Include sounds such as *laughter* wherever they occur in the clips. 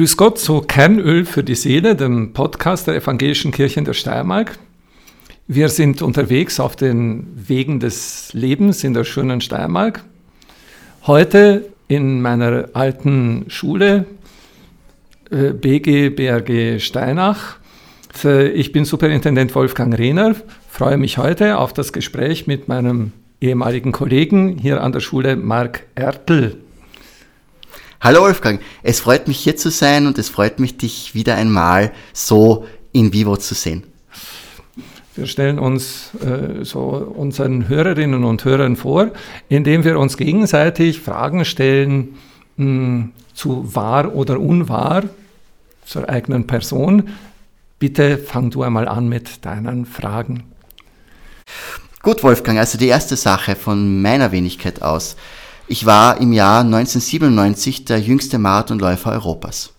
Grüß Gott zu Kernöl für die Seele, dem Podcast der Evangelischen Kirche in der Steiermark. Wir sind unterwegs auf den Wegen des Lebens in der schönen Steiermark. Heute in meiner alten Schule, BG BRG Steinach. Äh, ich bin Superintendent Wolfgang Rehner, freue mich heute auf das Gespräch mit meinem ehemaligen Kollegen hier an der Schule, Marc Ertl. Hallo Wolfgang, es freut mich hier zu sein und es freut mich, dich wieder einmal so in vivo zu sehen. Wir stellen uns äh, so unseren Hörerinnen und Hörern vor, indem wir uns gegenseitig Fragen stellen mh, hm, zu wahr oder unwahr zur eigenen Person. Bitte fang du einmal an mit deinen Fragen. Gut, Wolfgang, also die erste Sache von meiner Wenigkeit aus. Ich war im Jahr 1997 der jüngste Marathonläufer Europas.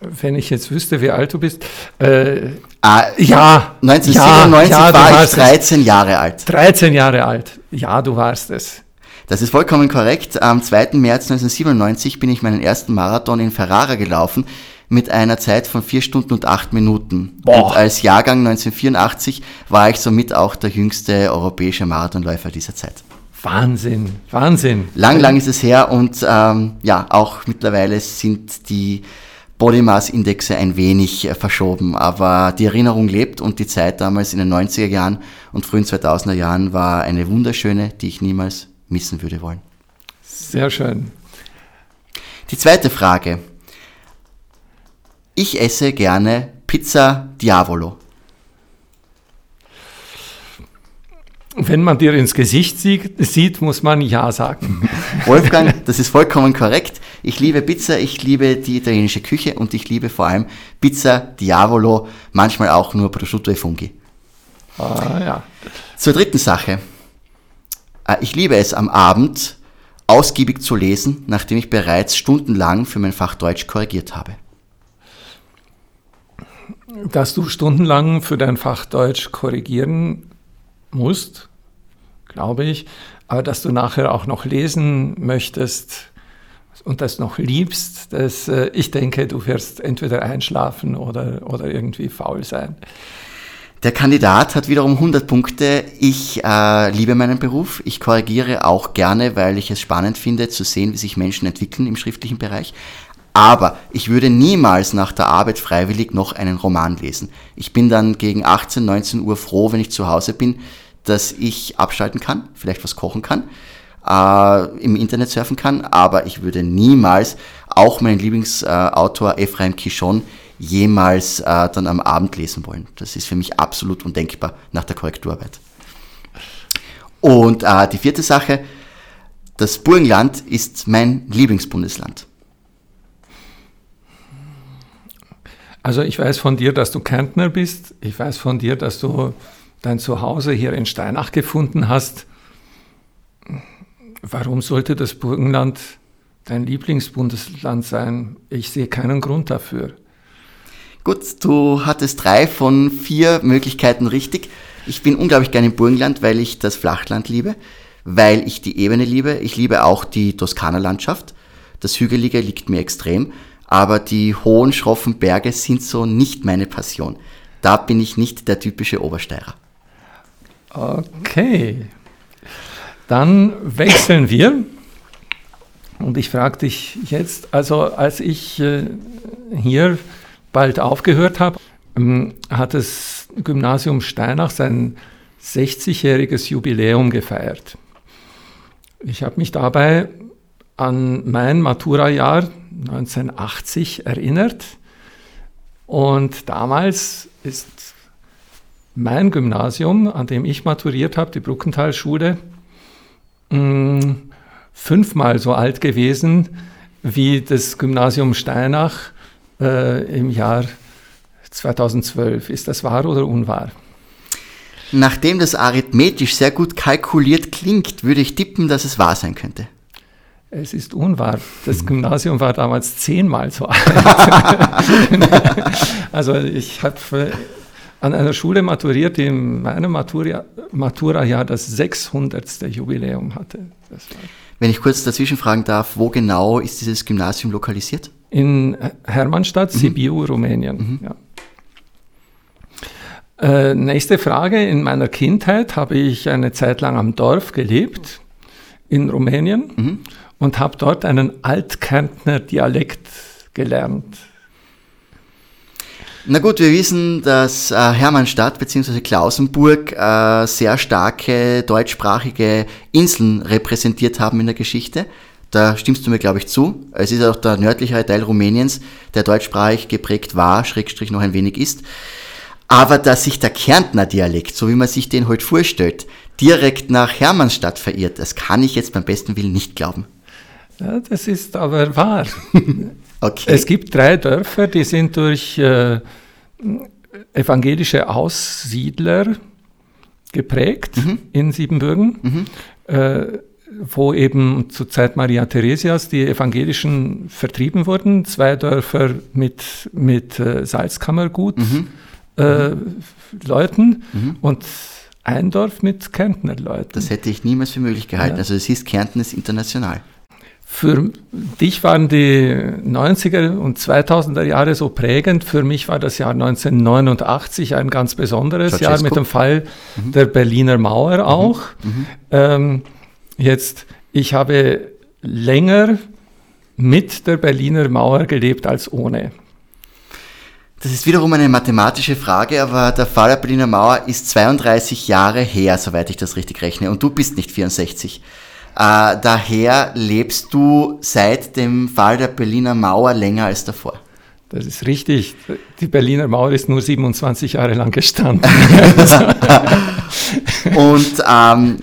Wenn ich jetzt wüsste, wie alt du bist. Äh, ah, ja, 1997 ja, ja, war ich 13 es. Jahre alt. 13 Jahre alt. Ja, du warst es. Das ist vollkommen korrekt. Am 2. März 1997 bin ich meinen ersten Marathon in Ferrara gelaufen mit einer Zeit von vier Stunden und acht Minuten. Boah. Und als Jahrgang 1984 war ich somit auch der jüngste europäische Marathonläufer dieser Zeit. Wahnsinn, Wahnsinn. Lang, lang ist es her und ähm, ja, auch mittlerweile sind die Body Mass Indexe ein wenig äh, verschoben, aber die Erinnerung lebt und die Zeit damals in den 90er Jahren und frühen 2000er Jahren war eine wunderschöne, die ich niemals missen würde wollen. Sehr schön. Die zweite Frage. Ich esse gerne Pizza Diavolo. Wenn man dir ins Gesicht sieht, muss man Ja sagen. *laughs* Wolfgang, das ist vollkommen korrekt. Ich liebe Pizza, ich liebe die italienische Küche und ich liebe vor allem Pizza Diavolo, manchmal auch nur Prosciutto e Funghi. Ah, ja. Zur dritten Sache. Äh, ich liebe es am Abend ausgiebig zu lesen, nachdem ich bereits stundenlang für mein Fach Deutsch korrigiert habe dass du stundenlang für dein Fach Deutsch korrigieren musst, glaube ich, aber dass du nachher auch noch lesen möchtest und das noch liebst, das, äh, ich denke, du wirst entweder einschlafen oder, oder irgendwie faul sein. Der Kandidat hat wiederum 100 Punkte. Ich äh, liebe meinen Beruf. Ich korrigiere auch gerne, weil ich es spannend finde, zu sehen, wie sich Menschen entwickeln im schriftlichen Bereich. Aber ich würde niemals nach der Arbeit freiwillig noch einen Roman lesen. Ich bin dann gegen 18, 19 Uhr froh, wenn ich zu Hause bin, dass ich abschalten kann, vielleicht was kochen kann, äh, im Internet surfen kann, aber ich würde niemals auch meinen Lieblingsautor äh, Ephraim Kishon jemals äh, dann am Abend lesen wollen. Das ist für mich absolut undenkbar nach der Korrekturarbeit. Und äh, die vierte Sache, das Burgenland ist mein Lieblingsbundesland. Also ich weiß von dir, dass du Kärntner bist. Ich weiß von dir, dass du dein Zuhause hier in Steinach gefunden hast. Warum sollte das Burgenland dein Lieblingsbundesland sein? Ich sehe keinen Grund dafür. Gut, du hattest drei von vier Möglichkeiten richtig. Ich bin unglaublich gerne im Burgenland, weil ich das Flachland liebe, weil ich die Ebene liebe. Ich liebe auch die Toskana-Landschaft. Das Hügelige liegt mir extrem aber die hohen, schroffen Berge sind so nicht meine Passion. Da bin ich nicht der typische Obersteirer. Okay, dann wechseln wir. Und ich frage dich jetzt, also als ich äh, hier bald aufgehört habe, ähm, hat das Gymnasium Steinach sein 60-jähriges Jubiläum gefeiert. Ich habe mich dabei an mein Matura-Jahr 1980 erinnert. Und damals ist mein Gymnasium, an dem ich maturiert habe, die Bruckenthalschule, mm, fünfmal so alt gewesen wie das Gymnasium Steinach äh, im Jahr 2012. Ist das wahr oder unwahr? Nachdem das arithmetisch sehr gut kalkuliert klingt, würde ich tippen, dass es wahr sein könnte. Es ist unwahr. Das Gymnasium war damals zehnmal so *laughs* alt. *laughs* also ich habe an einer Schule maturiert, die in meinem Matura-Jahr das 600. Jubiläum hatte. Wenn ich kurz dazwischen fragen darf, wo genau ist dieses Gymnasium lokalisiert? In Hermannstadt, mhm. Sibiu, Rumänien. Mhm. Ja. Äh, nächste Frage. In meiner Kindheit habe ich eine Zeit lang am Dorf gelebt, in Rumänien, mhm. und habe dort einen Altkärntner Dialekt gelernt. Na gut, wir wissen, dass äh, Hermannstadt bzw. Klausenburg äh, sehr starke deutschsprachige Inseln repräsentiert haben in der Geschichte. Da stimmst du mir, glaube ich, zu. Es ist auch der nördlichere Teil Rumäniens, der deutschsprachig geprägt war, Schrägstrich noch ein wenig ist. Aber dass sich der Kärntner Dialekt, so wie man sich den heute vorstellt, direkt nach Hermannstadt verirrt, das kann ich jetzt beim besten Willen nicht glauben. Ja, das ist aber wahr. *laughs* Okay. Es gibt drei Dörfer, die sind durch äh, evangelische Aussiedler geprägt mhm. in Siebenbürgen, mhm. äh, wo eben zur Zeit Maria Theresias die Evangelischen vertrieben wurden. Zwei Dörfer mit, mit äh, Salzkammergut. Mhm. Äh, Leuten mhm. und ein Dorf mit Kärntner Leuten. Das hätte ich niemals für möglich gehalten. Ja. Also es ist Kärnten ist international. Für dich waren die 90er und 2000er Jahre so prägend. Für mich war das Jahr 1989 ein ganz besonderes Jahr mit dem Fall mhm. der Berliner Mauer mhm. auch. Mhm. Ähm, jetzt, ich habe länger mit der Berliner Mauer gelebt als ohne. Das ist wiederum eine mathematische Frage, aber der Fall der Berliner Mauer ist 32 Jahre her, soweit ich das richtig rechne, und du bist nicht 64. Äh, daher lebst du seit dem Fall der Berliner Mauer länger als davor. Das ist richtig. Die Berliner Mauer ist nur 27 Jahre lang gestanden. *laughs* Und ähm,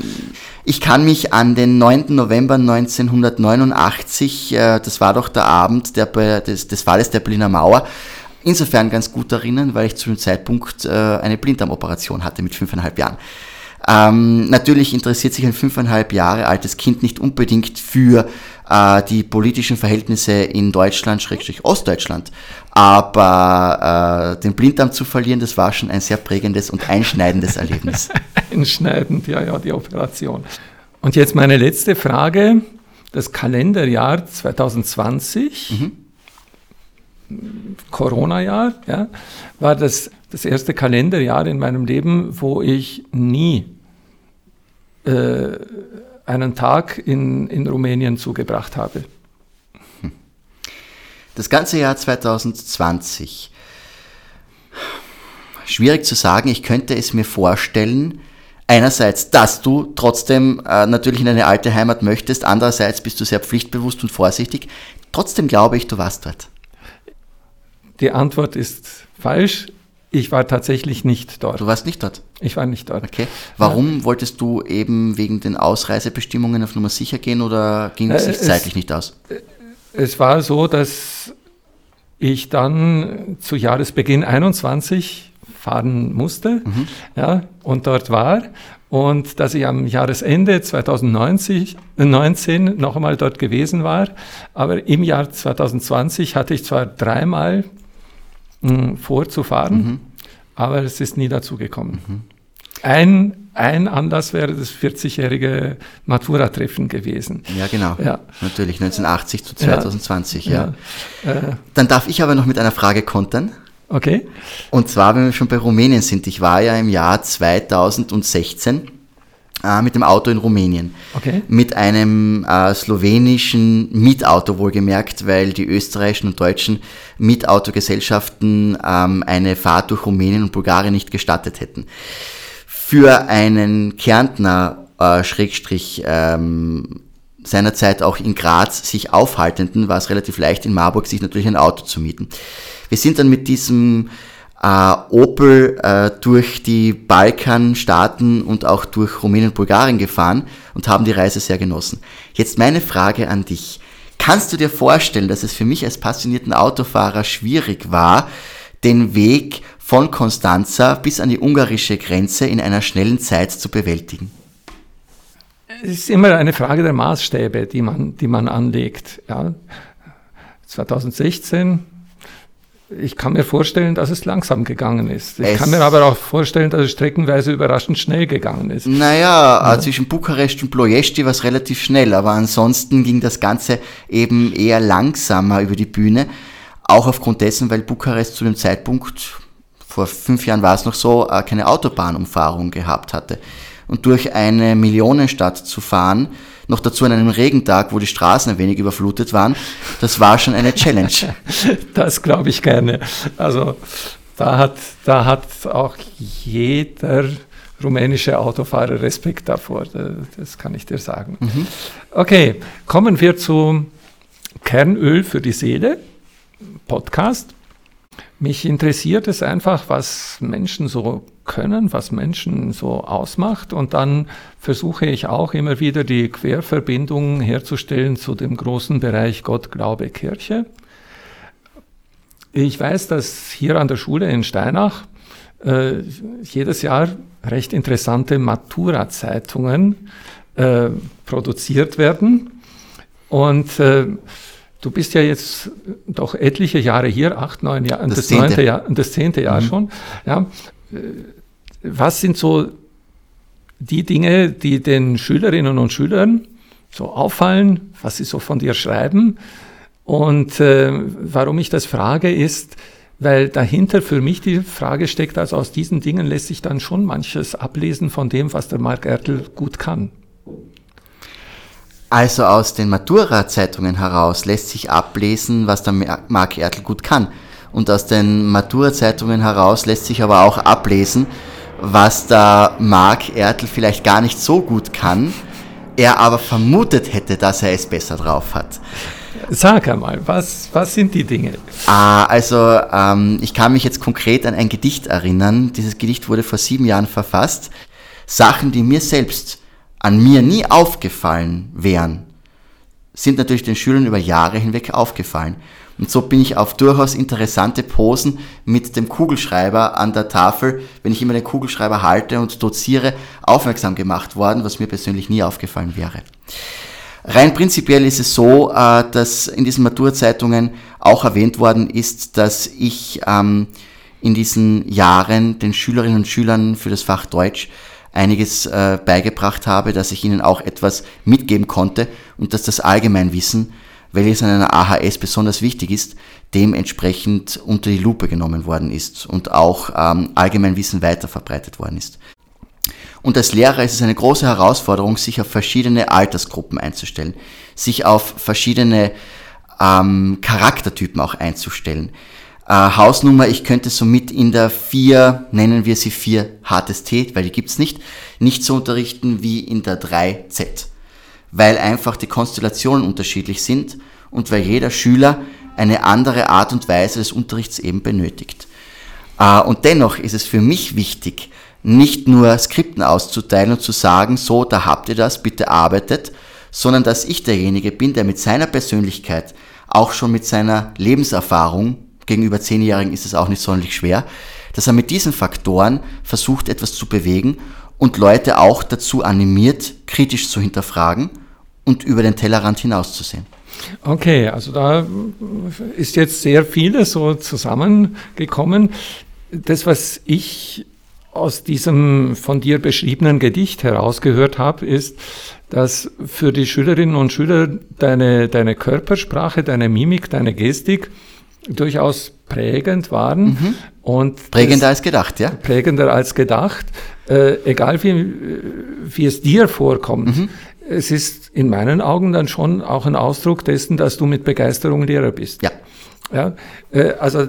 ich kann mich an den 9. November 1989, äh, das war doch der Abend der, des, des Falles der Berliner Mauer, insofern ganz gut erinnern, weil ich zu dem Zeitpunkt äh, eine Blinddarmoperation hatte mit fünfeinhalb Jahren. Ähm, natürlich interessiert sich ein fünfeinhalb Jahre altes Kind nicht unbedingt für äh, die politischen Verhältnisse in Deutschland, Schrägstrich Ostdeutschland. Aber äh, den Blinddarm zu verlieren, das war schon ein sehr prägendes und einschneidendes Erlebnis. *laughs* Einschneidend, ja, ja, die Operation. Und jetzt meine letzte Frage. Das Kalenderjahr 2020, mhm. Corona-Jahr, ja, war das das erste Kalenderjahr in meinem Leben, wo ich nie äh, einen Tag in, in Rumänien zugebracht habe. Das ganze Jahr 2020. Schwierig zu sagen, ich könnte es mir vorstellen, einerseits, dass du trotzdem äh, natürlich in deine alte Heimat möchtest, andererseits bist du sehr pflichtbewusst und vorsichtig. Trotzdem glaube ich, du warst dort. Die Antwort ist falsch. Ich war tatsächlich nicht dort. Du warst nicht dort? Ich war nicht dort. Okay. Warum ja. wolltest du eben wegen den Ausreisebestimmungen auf Nummer sicher gehen oder ging es sich zeitlich nicht aus? Es war so, dass ich dann zu Jahresbeginn 21 fahren musste mhm. ja, und dort war und dass ich am Jahresende 2019 noch einmal dort gewesen war. Aber im Jahr 2020 hatte ich zwar dreimal vorzufahren, mhm. aber es ist nie dazu gekommen. Mhm. Ein, ein Anlass wäre das 40-jährige Matura-Treffen gewesen. Ja, genau. Ja. Natürlich, 1980 zu 2020, ja. ja. Äh, Dann darf ich aber noch mit einer Frage kontern. Okay. Und zwar, wenn wir schon bei Rumänien sind. Ich war ja im Jahr 2016 äh, mit dem Auto in Rumänien. Okay. Mit einem äh, slowenischen Mietauto wohlgemerkt, weil die österreichischen und deutschen Mietautogesellschaften ähm, eine Fahrt durch Rumänien und Bulgarien nicht gestattet hätten. Für einen Kärntner, äh, Schrägstrich, ähm, seinerzeit auch in Graz sich aufhaltenden, war es relativ leicht in Marburg sich natürlich ein Auto zu mieten. Wir sind dann mit diesem äh, Opel äh, durch die Balkanstaaten und auch durch Rumänien und Bulgarien gefahren und haben die Reise sehr genossen. Jetzt meine Frage an dich. Kannst du dir vorstellen, dass es für mich als passionierten Autofahrer schwierig war, den Weg von Konstanza bis an die ungarische Grenze in einer schnellen Zeit zu bewältigen? es ist immer eine Frage der Maßstäbe, die man, die man anlegt. Ja. 2016 ich kann mir vorstellen, dass es langsam gegangen ist. Ich es kann mir aber auch vorstellen, dass es streckenweise überraschend schnell gegangen ist. Naja, ja. zwischen Bukarest und Ploiesti war es relativ schnell, aber ansonsten ging das Ganze eben eher langsamer über die Bühne. Auch aufgrund dessen, weil Bukarest zu dem Zeitpunkt, vor fünf Jahren war es noch so, äh, keine Autobahnumfahrung gehabt hatte. Und durch eine Millionenstadt zu fahren, noch dazu an einem Regentag, wo die Straßen ein wenig überflutet waren, das war schon eine Challenge. *laughs* Das glaube ich gerne. Also da hat, da hat auch jeder rumänische Autofahrer Respekt davor, das kann ich dir sagen. Mhm. Okay, kommen wir zu Kernöl für die Seele, Podcast. Mich interessiert es einfach, was Menschen so können, was Menschen so ausmacht. Und dann versuche ich auch immer wieder die Querverbindungen herzustellen zu dem großen Bereich Gott, Glaube, Kirche. Ich weiß, dass hier an der Schule in Steinach äh, jedes Jahr recht interessante Matura-Zeitungen äh, produziert werden. Und äh, Du bist ja jetzt doch etliche Jahre hier, acht, neun Jahre, das, das zehnte. neunte Jahr, das zehnte Jahr mhm. schon. Ja. Was sind so die Dinge, die den Schülerinnen und Schülern so auffallen, was sie so von dir schreiben? Und äh, warum ich das frage, ist, weil dahinter für mich die Frage steckt, also aus diesen Dingen lässt sich dann schon manches ablesen von dem, was der Mark Ertl gut kann. Also aus den Matura-Zeitungen heraus lässt sich ablesen, was der Mark Ertl gut kann. Und aus den Matura-Zeitungen heraus lässt sich aber auch ablesen, was der Mark Ertl vielleicht gar nicht so gut kann, er aber vermutet hätte, dass er es besser drauf hat. Sag einmal, was, was sind die Dinge? Ah, also ähm, ich kann mich jetzt konkret an ein Gedicht erinnern. Dieses Gedicht wurde vor sieben Jahren verfasst. Sachen, die mir selbst an mir nie aufgefallen wären, sind natürlich den Schülern über Jahre hinweg aufgefallen. Und so bin ich auf durchaus interessante Posen mit dem Kugelschreiber an der Tafel, wenn ich immer den Kugelschreiber halte und doziere, aufmerksam gemacht worden, was mir persönlich nie aufgefallen wäre. Rein prinzipiell ist es so, äh, dass in diesen Maturzeitungen auch erwähnt worden ist, dass ich ähm, in diesen Jahren den Schülerinnen und Schülern für das Fach Deutsch einiges äh, beigebracht habe, dass ich ihnen auch etwas mitgeben konnte und dass das Allgemeinwissen, welches an einer AHS besonders wichtig ist, dementsprechend unter die Lupe genommen worden ist und auch ähm, Allgemeinwissen weiter verbreitet worden ist. Und als Lehrer ist es eine große Herausforderung, sich auf verschiedene Altersgruppen einzustellen, sich auf verschiedene ähm, Charaktertypen auch einzustellen. Äh, Hausnummer, ich könnte somit in der 4, nennen wir sie 4 hartes T, weil die gibt's nicht, nicht so unterrichten wie in der 3Z. Weil einfach die Konstellationen unterschiedlich sind und weil jeder Schüler eine andere Art und Weise des Unterrichts eben benötigt. Äh, und dennoch ist es für mich wichtig, nicht nur Skripten auszuteilen und zu sagen, so, da habt ihr das, bitte arbeitet, sondern dass ich derjenige bin, der mit seiner Persönlichkeit, auch schon mit seiner Lebenserfahrung gegenüber Zehnjährigen ist es auch nicht sonderlich schwer, dass er mit diesen Faktoren versucht, etwas zu bewegen und Leute auch dazu animiert, kritisch zu hinterfragen und über den Tellerrand hinauszusehen. Okay, also da ist jetzt sehr vieles so zusammengekommen. Das, was ich aus diesem von dir beschriebenen Gedicht herausgehört habe, ist, dass für die Schülerinnen und Schüler deine, deine Körpersprache, deine Mimik, deine Gestik durchaus prägend waren. Mhm. Und prägender als gedacht, ja? Prägender als gedacht. Äh, egal wie, wie es dir vorkommt. Mhm. Es ist in meinen Augen dann schon auch ein Ausdruck dessen, dass du mit Begeisterung Lehrer bist. Ja. Ja, äh, also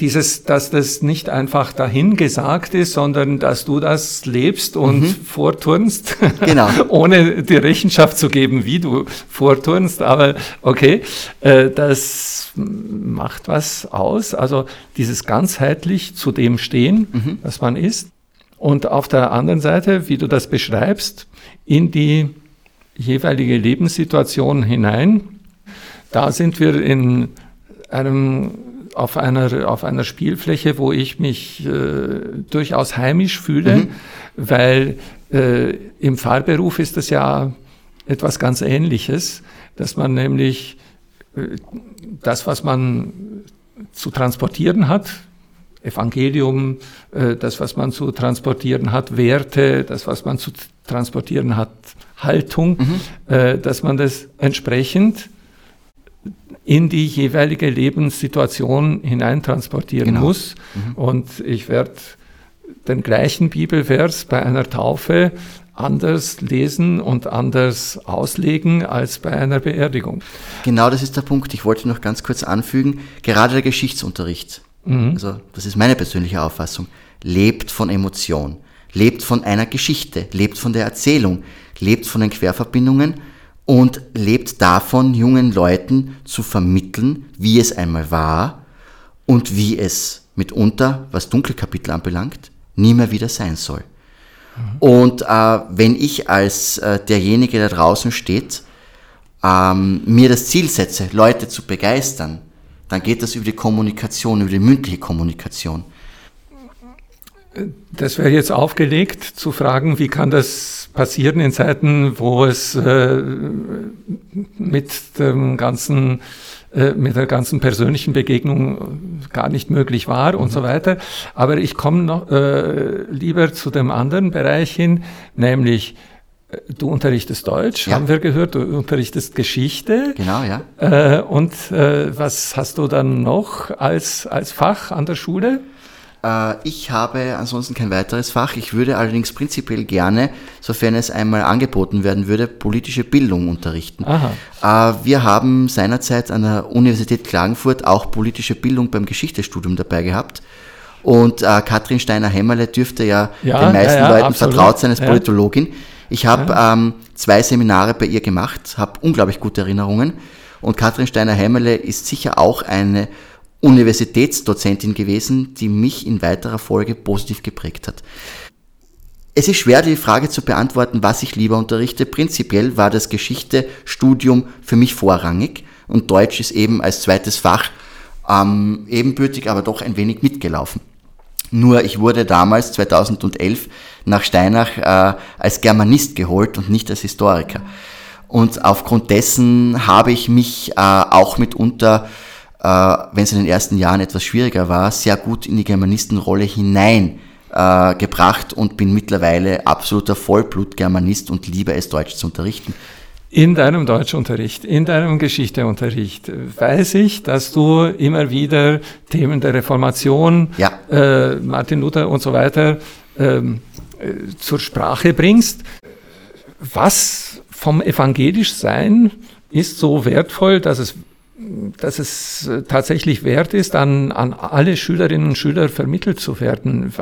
dieses, dass das nicht einfach dahingesagt ist, sondern dass du das lebst und mhm. vorturnst, *laughs* genau. ohne die Rechenschaft zu geben, wie du vorturnst. Aber okay, äh, das macht was aus. Also dieses ganzheitlich zu dem stehen, mhm. was man ist. Und auf der anderen Seite, wie du das beschreibst, in die jeweilige Lebenssituation hinein. Da sind wir in einem, auf, einer, auf einer Spielfläche, wo ich mich äh, durchaus heimisch fühle, mhm. weil äh, im Fahrberuf ist das ja etwas ganz Ähnliches, dass man nämlich äh, das, was man zu transportieren hat, Evangelium, äh, das, was man zu transportieren hat, Werte, das, was man zu transportieren hat, Haltung, mhm. Äh, dass man das entsprechend in die jeweilige Lebenssituation hineintransportieren genau. muss. Mhm. Und ich werde den gleichen Bibelvers bei einer Taufe anders lesen und anders auslegen als bei einer Beerdigung. Genau das ist der Punkt. Ich wollte noch ganz kurz anfügen, gerade der Geschichtsunterricht, mhm. also das ist meine persönliche Auffassung, lebt von Emotion, lebt von einer Geschichte, lebt von der Erzählung, lebt von den Querverbindungen und lebt davon, jungen Leuten zu vermitteln, wie es einmal war und wie es mitunter, was Dunkelkapitel anbelangt, nie mehr wieder sein soll. Und äh, wenn ich als äh, derjenige, der draußen steht, ähm, mir das Ziel setze, Leute zu begeistern, dann geht das über die Kommunikation, über die mündliche Kommunikation. Das wäre jetzt aufgelegt, zu fragen, wie kann das passieren in Zeiten, wo es äh, mit dem ganzen äh, mit der ganzen persönlichen Begegnung gar nicht möglich war mhm. und so weiter. Aber ich komme noch äh, lieber zu dem anderen Bereich hin, nämlich äh, Du unterrichtest Deutsch, ja. haben wir gehört, du unterrichtest Geschichte. Genau, ja. Äh, und äh, was hast du dann noch als, als Fach an der Schule? Äh, ich habe ansonsten kein weiteres Fach. Ich würde allerdings prinzipiell gerne, sofern es einmal angeboten werden würde, politische Bildung unterrichten. Aha. Äh, wir haben seinerzeit an der Universität Klagenfurt auch politische Bildung beim Geschichtestudium dabei gehabt. Und äh, Katrin Steiner-Hämmerle dürfte ja, ja, den meisten ja, ja, Leuten absolut. vertraut sein als Politologin. Ich habe ähm, zwei Seminare bei ihr gemacht, habe unglaublich gute Erinnerungen. Und Katrin Steiner-Hämmerle ist sicher auch eine Universitätsdozentin gewesen, die mich in weiterer Folge positiv geprägt hat. Es ist schwer, die Frage zu beantworten, was ich lieber unterrichte. Prinzipiell war das Geschichtestudium für mich vorrangig und Deutsch ist eben als zweites Fach ähm, ebenbürtig, aber doch ein wenig mitgelaufen. Nur ich wurde damals 2011 nach Steinach äh, als Germanist geholt und nicht als Historiker. Und aufgrund dessen habe ich mich äh, auch mitunter äh, wenn es in den ersten Jahren etwas schwieriger war, sehr gut in die Germanistenrolle hinein äh, gebracht und bin mittlerweile absoluter Vollblut-Germanist und liebe es, Deutsch zu unterrichten. In deinem Deutschunterricht, in deinem Geschichteunterricht weiß ich, dass du immer wieder Themen der Reformation, ja. äh, Martin Luther und so weiter ähm, äh, zur Sprache bringst. Was vom evangelisch Sein ist so wertvoll, dass es dass es äh, tatsächlich wert ist, an, an alle Schülerinnen und Schüler vermittelt zu werden.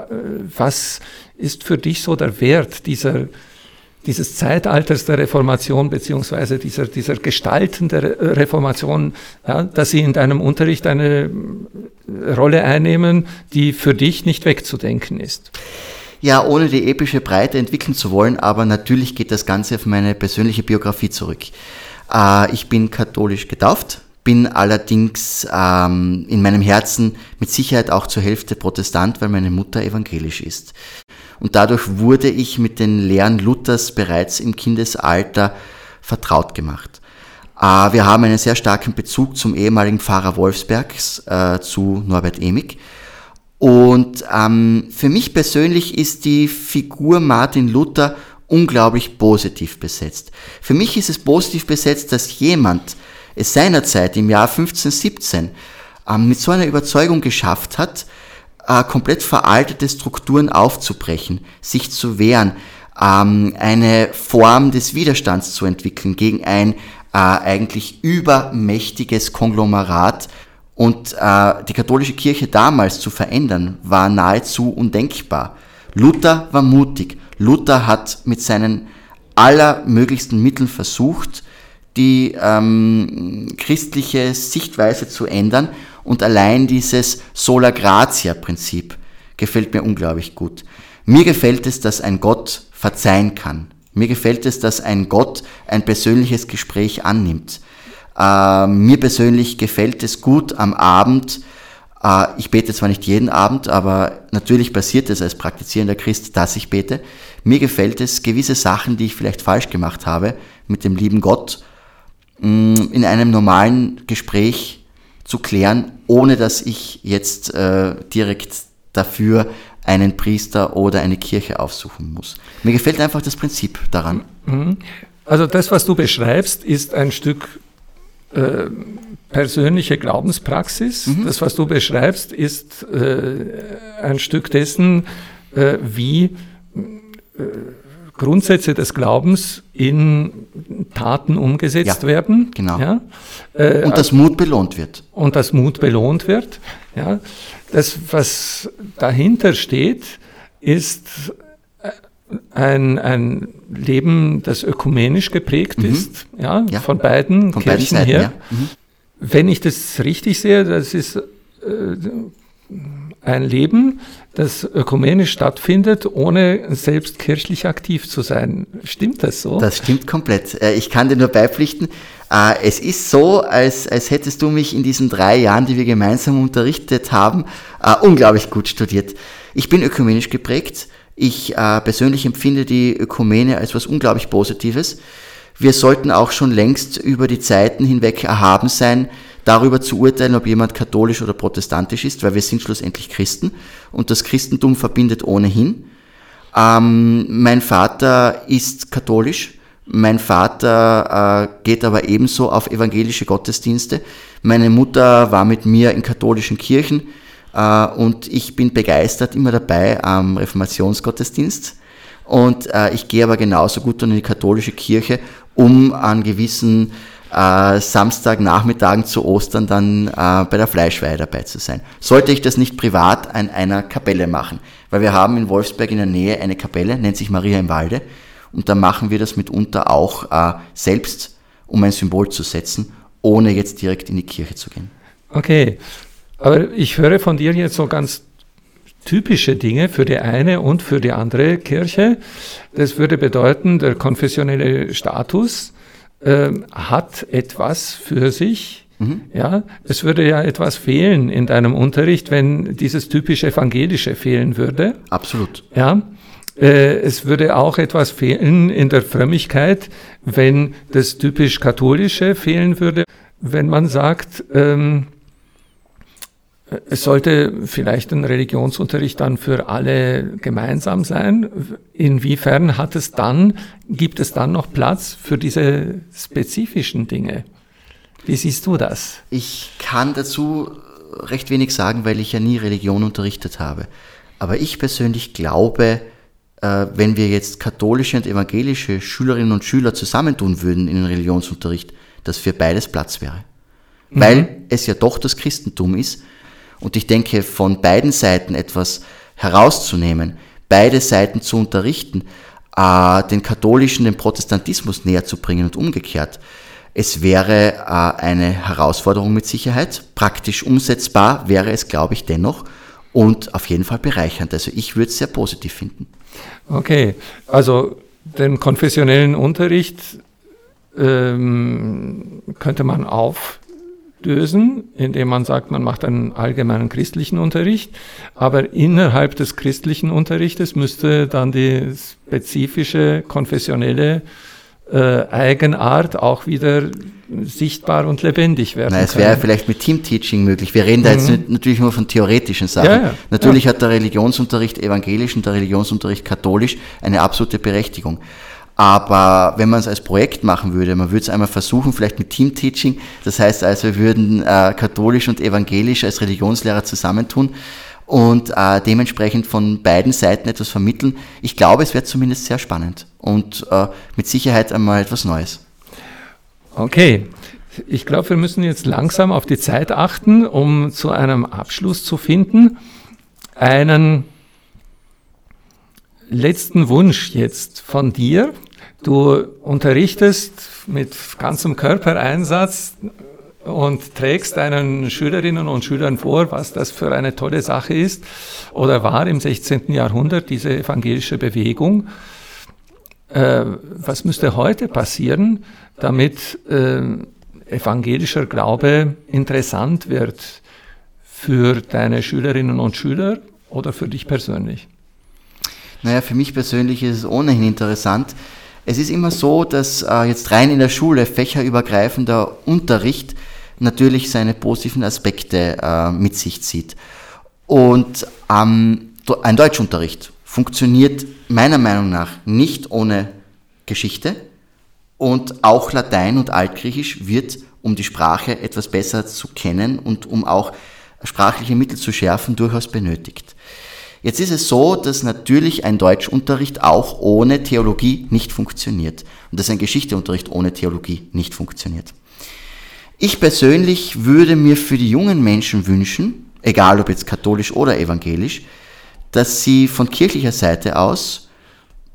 Was ist für dich so der Wert dieser, dieses Zeitalters der Reformation beziehungsweise dieser, dieser Gestalten der Reformation, ja, dass sie in deinem Unterricht eine Rolle einnehmen, die für dich nicht wegzudenken ist? Ja, ohne die epische Breite entwickeln zu wollen, aber natürlich geht das Ganze auf meine persönliche Biografie zurück. Äh, ich bin katholisch getauft, bin allerdings ähm, in meinem Herzen mit Sicherheit auch zur Hälfte Protestant, weil meine Mutter evangelisch ist. Und dadurch wurde ich mit den Lehren Luthers bereits im Kindesalter vertraut gemacht. Äh, wir haben einen sehr starken Bezug zum ehemaligen Pfarrer Wolfsbergs, äh, zu Norbert Emig. Und ähm, für mich persönlich ist die Figur Martin Luther unglaublich positiv besetzt. Für mich ist es positiv besetzt, dass jemand, es seinerzeit im Jahr 1517 ähm, mit so einer Überzeugung geschafft hat, äh, komplett veraltete Strukturen aufzubrechen, sich zu wehren, ähm, eine Form des Widerstands zu entwickeln gegen ein äh, eigentlich übermächtiges Konglomerat. Und äh, die katholische Kirche damals zu verändern, war nahezu undenkbar. Luther war mutig. Luther hat mit seinen allermöglichsten Mitteln versucht, die ähm, christliche Sichtweise zu ändern und allein dieses Sola Gratia Prinzip gefällt mir unglaublich gut. Mir gefällt es, dass ein Gott verzeihen kann. Mir gefällt es, dass ein Gott ein persönliches Gespräch annimmt. Äh, mir persönlich gefällt es gut am Abend, äh, ich bete zwar nicht jeden Abend, aber natürlich passiert es als praktizierender Christ, dass ich bete. Mir gefällt es, gewisse Sachen, die ich vielleicht falsch gemacht habe, mit dem lieben Gott, in einem normalen Gespräch zu klären, ohne dass ich jetzt äh, direkt dafür einen Priester oder eine Kirche aufsuchen muss. Mir gefällt einfach das Prinzip daran. Mhm. Also das, was du beschreibst, ist ein Stück äh, persönliche Glaubenspraxis. Mhm. Das, was du beschreibst, ist äh, ein Stück dessen, äh, wie äh, Grundsätze des Glaubens in Taten umgesetzt ja, werden. Genau. Ja? Äh, und das Mut belohnt wird. Und das Mut belohnt wird. Ja? Das, was dahinter steht, ist ein, ein Leben, das ökumenisch geprägt mhm. ist, ja, ja, von beiden von Kirchen beiden Seiten, her. Mhm. Wenn ich das richtig sehe, das ist äh, ein Leben, das ökumenisch stattfindet, ohne selbst kirchlich aktiv zu sein. Stimmt das so? Das stimmt komplett. Äh, ich kann dir nur beipflichten. Äh, es ist so, als, als hättest du mich in diesen drei Jahren, die wir gemeinsam unterrichtet haben, äh, unglaublich gut studiert. Ich bin ökumenisch geprägt. Ich persönlich empfinde die Ökumene als was unglaublich Positives. Wir sollten auch schon längst über die Zeiten hinweg erhaben sein, darüber zu urteilen, ob jemand katholisch oder protestantisch ist, weil wir sind schlussendlich Christen und das Christentum verbindet ohnehin. Ähm, mein Vater ist katholisch, mein Vater äh, geht aber ebenso auf evangelische Gottesdienste. Meine Mutter war mit mir in katholischen Kirchen äh, und ich bin begeistert immer dabei am Reformationsgottesdienst. Und äh, ich gehe aber genauso gut in die katholische Kirche, um an gewissen äh, Samstagnachmittagen zu Ostern dann äh, bei der Fleischweihe dabei zu sein. Sollte ich das nicht privat an einer Kapelle machen, weil wir haben in Wolfsberg in der Nähe eine Kapelle, nennt sich Maria im Walde, und da machen wir das mitunter auch äh, selbst, um ein Symbol zu setzen, ohne jetzt direkt in die Kirche zu gehen. Okay, aber ich höre von dir jetzt so ganz typische Dinge für die eine und für die andere Kirche. Das würde bedeuten, der konfessionelle Status äh, hat etwas für sich. Mhm. Ja, es würde ja etwas fehlen in deinem Unterricht, wenn dieses typisch Evangelische fehlen würde. Absolut. Ja, äh, es würde auch etwas fehlen in der Frömmigkeit, wenn das typisch Katholische fehlen würde. Wenn man sagt, ähm, es sollte vielleicht ein Religionsunterricht dann für alle gemeinsam sein. Inwiefern hat es dann, gibt es dann noch Platz für diese spezifischen Dinge? Wie siehst du das? Ich kann dazu recht wenig sagen, weil ich ja nie Religion unterrichtet habe. Aber ich persönlich glaube, äh, wenn wir jetzt katholische und evangelische Schülerinnen und Schüler zusammentun würden in den Religionsunterricht, dass für beides Platz wäre. Mhm. Weil es ja doch das Christentum ist und ich denke, von beiden Seiten etwas herauszunehmen, beide Seiten zu unterrichten, äh, den katholischen, den Protestantismus näher zu bringen und umgekehrt. Es wäre äh, eine Herausforderung mit Sicherheit. Praktisch umsetzbar wäre es, glaube ich, dennoch und auf jeden Fall bereichernd. Also ich würde es sehr positiv finden. Okay, also den konfessionellen Unterricht ähm, könnte man auf lösen, indem man sagt, man macht einen allgemeinen christlichen Unterricht, aber innerhalb des christlichen Unterrichtes müsste dann die spezifische konfessionelle äh, Eigenart auch wieder sichtbar und lebendig werden. Na, es wäre vielleicht mit Teamteaching möglich. Wir reden da jetzt mhm. natürlich nur von theoretischen Sachen. Ja, ja, natürlich ja. hat der Religionsunterricht evangelisch und der Religionsunterricht katholisch eine absolute Berechtigung. Aber wenn man es als Projekt machen würde, man würde es einmal versuchen, vielleicht mit Teamteaching, das heißt also, wir würden äh, katholisch und evangelisch als Religionslehrer zusammentun und äh, dementsprechend von beiden Seiten etwas vermitteln. Ich glaube, es wäre zumindest sehr spannend und äh, mit Sicherheit einmal etwas Neues. Okay. Ich glaube, wir müssen jetzt langsam auf die Zeit achten, um zu einem Abschluss zu finden. Einen letzten Wunsch jetzt von dir. Du unterrichtest mit ganzem Körpereinsatz und trägst deinen Schülerinnen und Schülern vor, was das für eine tolle Sache ist oder war im 16. Jahrhundert, diese evangelische Bewegung. Äh, was müsste heute passieren, damit äh, evangelischer Glaube interessant wird für deine Schülerinnen und Schüler oder für dich persönlich? Naja, für mich persönlich ist es ohnehin interessant. Es ist immer so, dass äh, jetzt rein in der Schule fächerübergreifender Unterricht natürlich seine positiven Aspekte äh, mit sich zieht. Und ähm, ein Deutschunterricht funktioniert meiner Meinung nach nicht ohne Geschichte und auch Latein und Altgriechisch wird, um die Sprache etwas besser zu kennen und um auch sprachliche Mittel zu schärfen, durchaus benötigt. Jetzt ist es so, dass natürlich ein Deutschunterricht auch ohne Theologie nicht funktioniert und dass ein Geschichteunterricht ohne Theologie nicht funktioniert. Ich persönlich würde mir für die jungen Menschen wünschen, egal ob jetzt katholisch oder evangelisch, dass sie von kirchlicher Seite aus,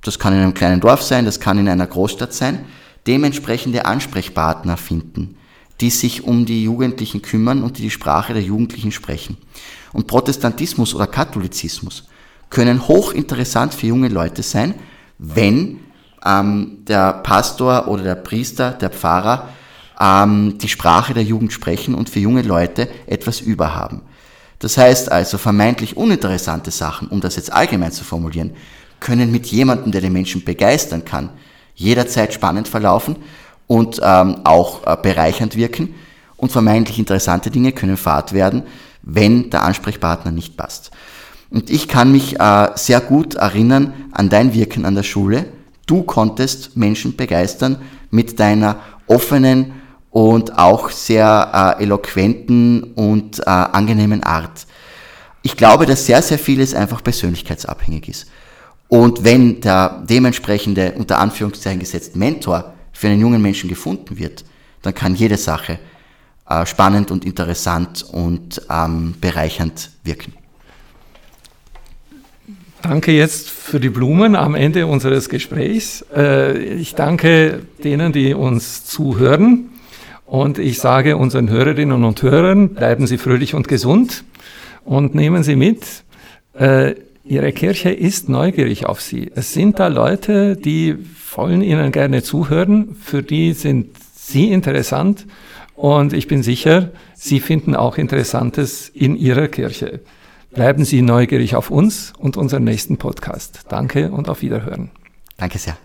das kann in einem kleinen Dorf sein, das kann in einer Großstadt sein, dementsprechende Ansprechpartner finden, die sich um die Jugendlichen kümmern und die die Sprache der Jugendlichen sprechen. Und Protestantismus oder Katholizismus können hochinteressant für junge Leute sein, wenn ähm, der Pastor oder der Priester, der Pfarrer ähm, die Sprache der Jugend sprechen und für junge Leute etwas überhaben. Das heißt also, vermeintlich uninteressante Sachen, um das jetzt allgemein zu formulieren, können mit jemandem, der den Menschen begeistern kann, jederzeit spannend verlaufen und ähm, auch äh, bereichernd wirken. Und vermeintlich interessante Dinge können Fahrt werden, wenn der Ansprechpartner nicht passt. Und ich kann mich äh, sehr gut erinnern an dein Wirken an der Schule. Du konntest Menschen begeistern mit deiner offenen und auch sehr äh, eloquenten und äh, angenehmen Art. Ich glaube, dass sehr, sehr vieles einfach persönlichkeitsabhängig ist. Und wenn der dementsprechende, unter Anführungszeichen gesetzt, Mentor für einen jungen Menschen gefunden wird, dann kann jede Sache äh, spannend und interessant und ähm, bereichernd wirken. Danke jetzt für die Blumen am Ende unseres Gesprächs. Äh, ich danke denen, die uns zuhören. Und ich sage unseren Hörerinnen und Hörern, bleiben Sie fröhlich und gesund und nehmen Sie mit, äh, Ihre Kirche ist neugierig auf Sie. Es sind da Leute, die wollen Ihnen gerne zuhören, für die sind Sie interessant und ich bin sicher, Sie finden auch Interessantes in Ihrer Kirche. Bleiben Sie neugierig auf uns und unseren nächsten Podcast. Danke und auf Wiederhören. Danke sehr.